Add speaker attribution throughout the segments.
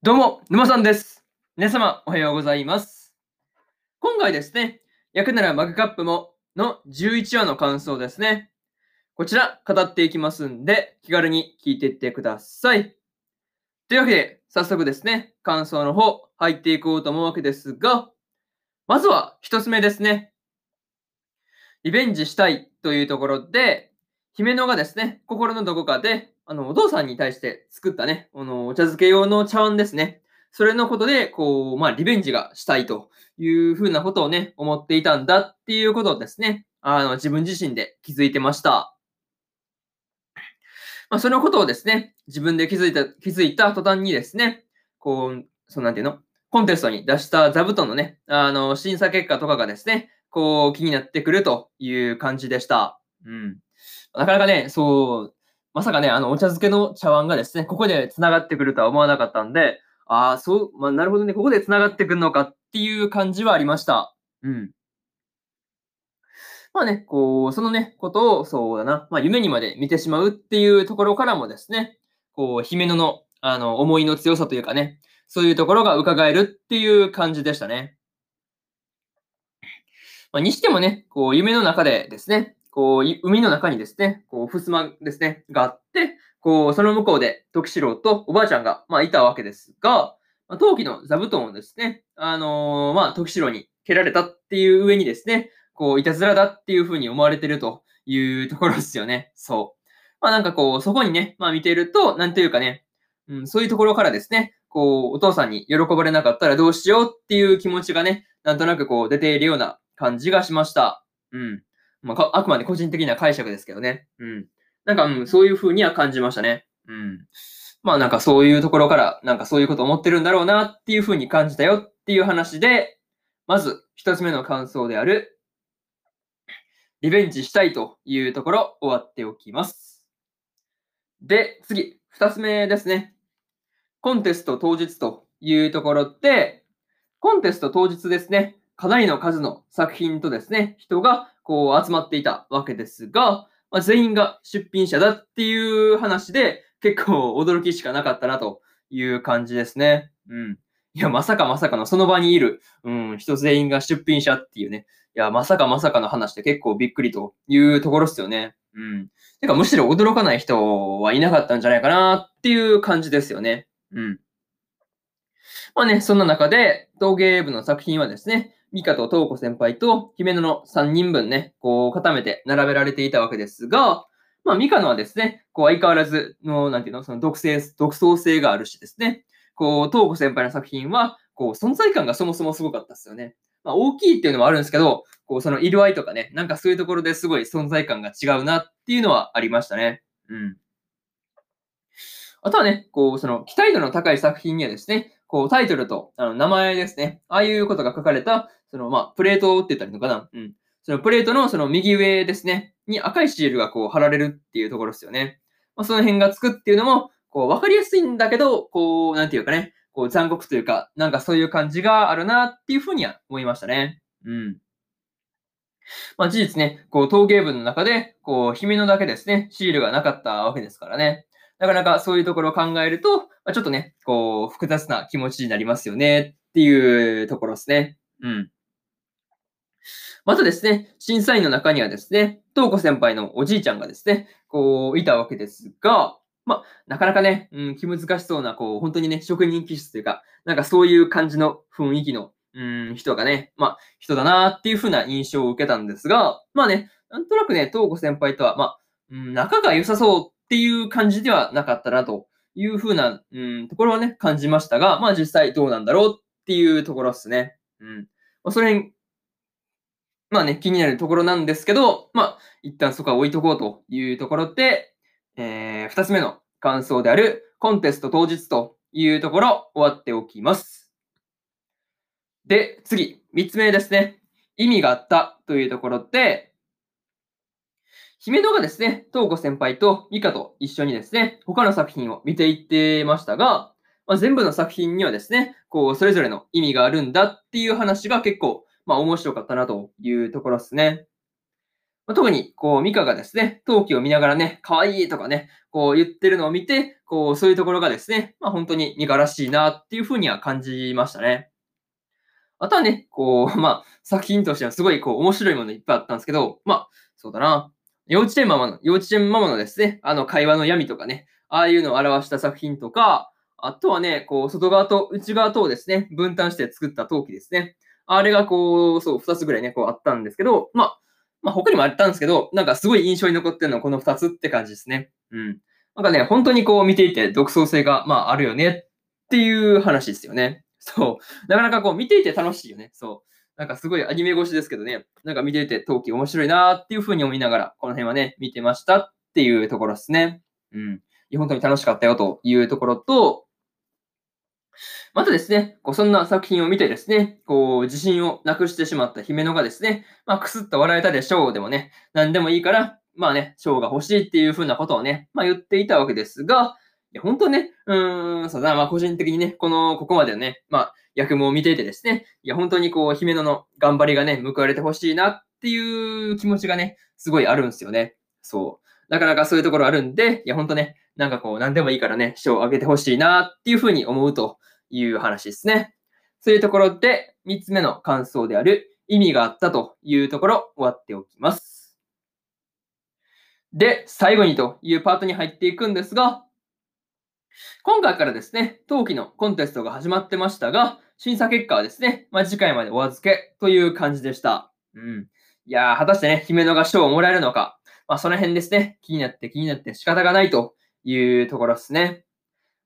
Speaker 1: どうも、沼さんです。皆様、おはようございます。今回ですね、焼くならマグカップもの11話の感想ですね。こちら、語っていきますんで、気軽に聞いていってください。というわけで、早速ですね、感想の方、入っていこうと思うわけですが、まずは一つ目ですね。リベンジしたいというところで、姫野がですね、心のどこかで、あの、お父さんに対して作ったね、あの、お茶漬け用の茶碗ですね。それのことで、こう、まあ、リベンジがしたいというふうなことをね、思っていたんだっていうことをですね、あの、自分自身で気づいてました。まあ、そのことをですね、自分で気づいた、気づいた途端にですね、こう、そうなんていうの？コンテストに出した座布団のね、あの、審査結果とかがですね、こう、気になってくるという感じでした。うん。なかなかね、そう、まさかね、あの、お茶漬けの茶碗がですね、ここで繋がってくるとは思わなかったんで、ああ、そう、まあ、なるほどね、ここで繋がってくるのかっていう感じはありました。うん。まあね、こう、そのね、ことを、そうだな、まあ、夢にまで見てしまうっていうところからもですね、こう、姫野の、あの、思いの強さというかね、そういうところが伺えるっていう感じでしたね。まあ、にしてもね、こう、夢の中でですね、こう、海の中にですね、こう、襖ですね、があって、こう、その向こうで、時四郎とおばあちゃんが、まあ、いたわけですが、まあ、陶器の座布団をですね、あのーまあ、時四郎に蹴られたっていう上にですね、こう、いたずらだっていうふうに思われてるというところですよね。そう。まあ、なんかこう、そこにね、まあ、見てると、なんというかね、うん、そういうところからですね、こう、お父さんに喜ばれなかったらどうしようっていう気持ちがね、なんとなくこう、出ているような感じがしました。うん。まあ、あくまで個人的な解釈ですけどね。うん。なんか、うん、そういう風には感じましたね。うん。まあなんかそういうところから、なんかそういうこと思ってるんだろうなっていう風に感じたよっていう話で、まず一つ目の感想である、リベンジしたいというところ終わっておきます。で、次、二つ目ですね。コンテスト当日というところで、コンテスト当日ですね、かなりの数の作品とですね、人がこう集まっていたわけですが、まあ、全員が出品者だっていう話で、結構驚きしかなかったなという感じですね。うん。いや、まさかまさかのその場にいる、うん、人全員が出品者っていうね。いや、まさかまさかの話で結構びっくりというところですよね。うん。てか、むしろ驚かない人はいなかったんじゃないかなっていう感じですよね。うん。まあね、そんな中で、陶芸部の作品はですね、ミカとトウコ先輩と姫野の3人分ね、こう固めて並べられていたわけですが、まあミカのはですね、こう相変わらずの、なんていうの、その独性、独創性があるしですね、こう、トウコ先輩の作品は、こう存在感がそもそもすごかったですよね。まあ大きいっていうのもあるんですけど、こうその色合いとかね、なんかそういうところですごい存在感が違うなっていうのはありましたね。うん。あとはね、こう、その期待度の高い作品にはですね、こうタイトルとあの名前ですね、ああいうことが書かれた、そのまあ、プレートって言ったらいいのかなうん。そのプレートのその右上ですね、に赤いシールがこう貼られるっていうところですよね。まあ、その辺がつくっていうのも、こう、わかりやすいんだけど、こう、なんていうかね、こう残酷というか、なんかそういう感じがあるなっていうふうには思いましたね。うん。まあ事実ね、こう陶芸部の中で、こう、姫のだけですね、シールがなかったわけですからね。なかなかそういうところを考えると、まあ、ちょっとね、こう、複雑な気持ちになりますよねっていうところですね。うん。またですね、審査員の中にはですね、東子先輩のおじいちゃんがですね、こう、いたわけですが、まあ、なかなかね、うん、気難しそうな、こう、本当にね、職人気質というか、なんかそういう感じの雰囲気の、うん、人がね、まあ、人だなっていう風な印象を受けたんですが、まあね、なんとなくね、東子先輩とは、まあ、うん、仲が良さそうっていう感じではなかったなという風な、うん、ところはね、感じましたが、まあ実際どうなんだろうっていうところですね。うん。まあ、それにまあね、気になるところなんですけど、まあ、一旦そこは置いとこうというところで、えー、二つ目の感想であるコンテスト当日というところ終わっておきます。で、次、三つ目ですね。意味があったというところで、姫野がですね、東子先輩とミカと一緒にですね、他の作品を見ていってましたが、まあ、全部の作品にはですね、こう、それぞれの意味があるんだっていう話が結構、まあ面白かったなというところですね。まあ、特に、こう、ミカがですね、陶器を見ながらね、可愛いとかね、こう言ってるのを見て、こう、そういうところがですね、まあ本当にミカらしいなっていうふうには感じましたね。あとはね、こう、まあ、作品としてはすごい、こう、面白いものいっぱいあったんですけど、まあ、そうだな。幼稚園ママの、幼稚園ママのですね、あの、会話の闇とかね、ああいうのを表した作品とか、あとはね、こう、外側と内側とをですね、分担して作った陶器ですね。あれがこう、そう、二つぐらいね、こうあったんですけど、まあ、まあ、他にもあったんですけど、なんかすごい印象に残ってるのはこの二つって感じですね。うん。なんかね、本当にこう見ていて独創性が、まあ、あるよねっていう話ですよね。そう。なかなかこう見ていて楽しいよね。そう。なんかすごいアニメ越しですけどね、なんか見てて陶器面白いなっていうふうに思いながら、この辺はね、見てましたっていうところですね。うん。本当に楽しかったよというところと、またですね、こうそんな作品を見てですね、こう自信をなくしてしまった姫野がですね、まあ、くすっと笑えたでしょうでもね、何でもいいから、まあね、賞が欲しいっていうふうなことをね、まあ言っていたわけですが、いや本当ね、うーん、そうだな、まあ個人的にね、この、ここまでね、まあ役務を見ていてですね、いや本当にこう、姫野の頑張りがね、報われてほしいなっていう気持ちがね、すごいあるんですよね。そう。なかなかそういうところあるんで、いや本当ね、なんかこう、何でもいいからね、賞をあげてほしいなっていうふうに思うという話ですね。そういうところで、3つ目の感想である意味があったというところ、終わっておきます。で、最後にというパートに入っていくんですが、今回からですね、冬季のコンテストが始まってましたが、審査結果はですね、まあ、次回までお預けという感じでした。うん。いやー、果たしてね、姫野が賞をもらえるのか、まあ、その辺ですね、気になって気になって仕方がないというところですね。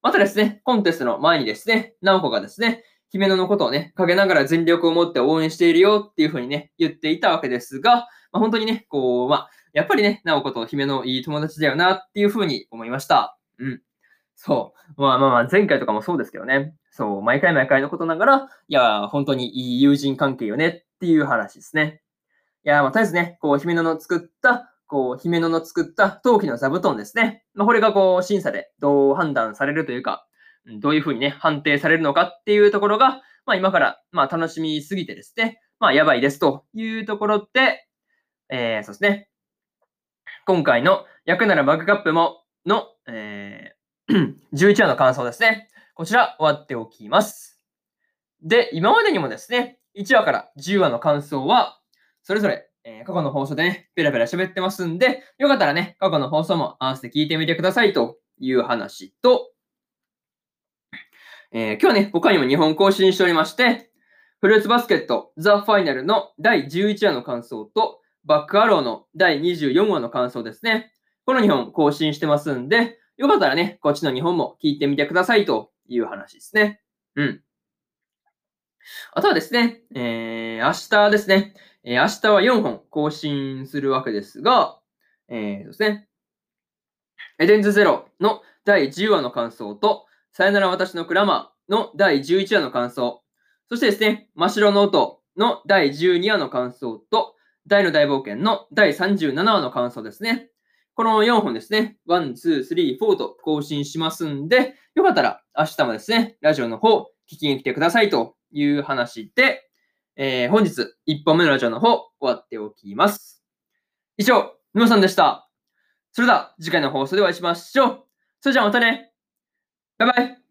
Speaker 1: またですね、コンテストの前にですね、直子がですね、姫野のことをね、陰ながら全力を持って応援しているよっていうふうにね、言っていたわけですが、まあ、本当にね、こう、まあ、やっぱりね、直子と姫野いい友達だよなっていうふうに思いました。うん。そう。まあまあまあ、前回とかもそうですけどね。そう、毎回毎回のことながら、いや、本当にいい友人関係よねっていう話ですね。いや、まあ、とりあえずね、こう、姫野の作ったこう、姫野の作った陶器の座布団ですね。まあ、これがこう、審査でどう判断されるというか、どういうふうにね、判定されるのかっていうところが、まあ今から、まあ楽しみすぎてですね、まあやばいですというところで、えー、そうですね。今回の役ならマグカップもの、えー、11話の感想ですね。こちら終わっておきます。で、今までにもですね、1話から10話の感想は、それぞれえー、過去の放送でね、ペラペラ喋ってますんで、よかったらね、過去の放送も合わせて聞いてみてくださいという話と、えー、今日ね、他にも2本更新しておりまして、フルーツバスケットザ・ファイナルの第11話の感想と、バックアローの第24話の感想ですね。この2本更新してますんで、よかったらね、こっちの2本も聞いてみてくださいという話ですね。うん。あとはですね、えー、明日ですね、えー、明日は4本更新するわけですが、えー、ですね、エデンズゼロの第10話の感想と、さよなら私のクラマーの第11話の感想、そしてですね、真っ白の音の第12話の感想と、大の大冒険の第37話の感想ですね。この4本ですね、1、2、3、4と更新しますんで、よかったら明日もですね、ラジオの方、聞きに来てくださいという話で、えー、本日1本目のラジオの方終わっておきます。以上、沼さんでした。それでは次回の放送でお会いしましょう。それじゃあまたね。バイバイ。